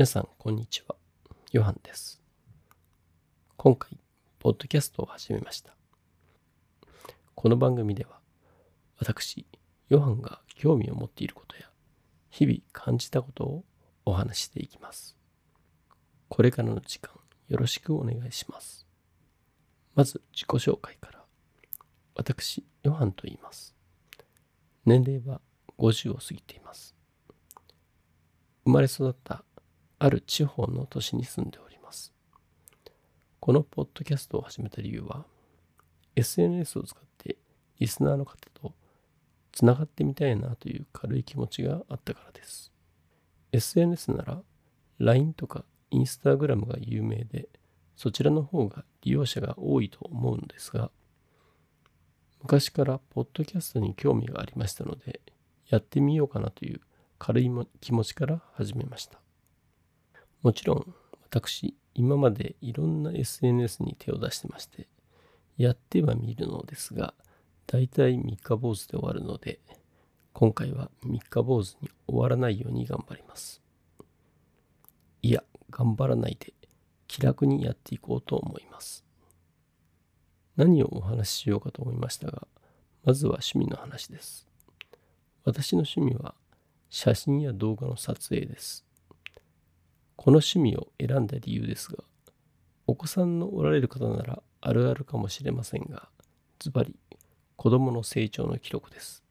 皆さん、こんにちは。ヨハンです。今回、ポッドキャストを始めました。この番組では、私、ヨハンが興味を持っていることや、日々感じたことをお話していきます。これからの時間、よろしくお願いします。まず、自己紹介から。私、ヨハンと言います。年齢は50を過ぎています。生まれ育ったある地方の都市に住んでおります。このポッドキャストを始めた理由は、SNS を使ってリスナーの方とつながってみたいなという軽い気持ちがあったからです。SNS なら LINE とか Instagram が有名で、そちらの方が利用者が多いと思うのですが、昔からポッドキャストに興味がありましたので、やってみようかなという軽い気持ちから始めました。もちろん私今までいろんな SNS に手を出してましてやってはみるのですが大体三日坊主で終わるので今回は三日坊主に終わらないように頑張ります。いや頑張らないで気楽にやっていこうと思います。何をお話ししようかと思いましたがまずは趣味の話です。私の趣味は写真や動画の撮影です。この趣味を選んだ理由ですが、お子さんのおられる方ならあるあるかもしれませんが、ズバリ子供の成長の記録です。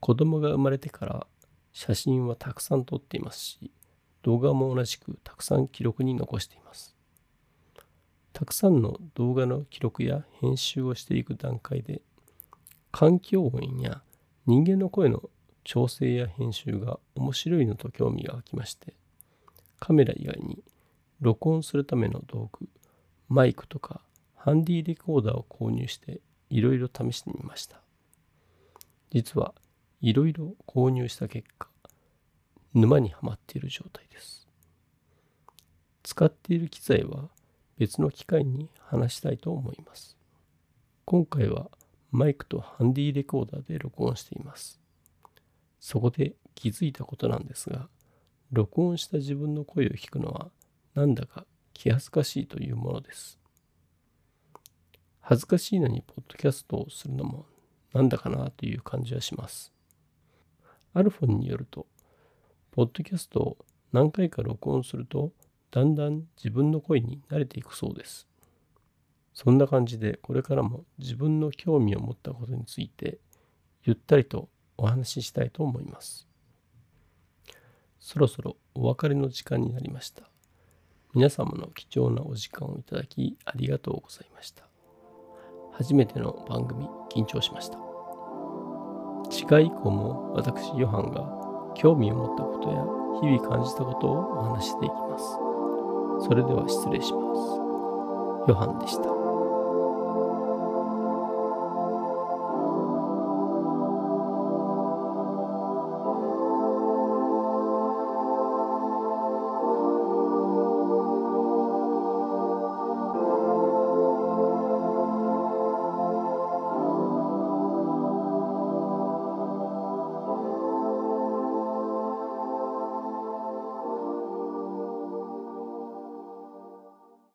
子供が生まれてから写真はたくさん撮っていますし、動画も同じくたくさん記録に残しています。たくさんの動画の記録や編集をしていく段階で、環境音や人間の声の調整や編集が面白いのと興味が湧きまして、カメラ以外に録音するための道具、マイクとかハンディレコーダーを購入していろいろ試してみました。実はいろいろ購入した結果、沼にはまっている状態です。使っている機材は別の機会に話したいと思います。今回はマイクとハンディレコーダーで録音しています。そこで気づいたことなんですが、録音した自分の声を聞くのはなんだか気恥ずかしいというものです。恥ずかしいのにポッドキャストをするのもなんだかなという感じはします。アルフォンによると、ポッドキャストを何回か録音するとだんだん自分の声に慣れていくそうです。そんな感じでこれからも自分の興味を持ったことについてゆったりとお話ししたいと思います。そろそろお別れの時間になりました。皆様の貴重なお時間をいただきありがとうございました。初めての番組緊張しました。次回以降も私ヨハンが興味を持ったことや日々感じたことをお話していきます。それでは失礼します。ヨハンでした。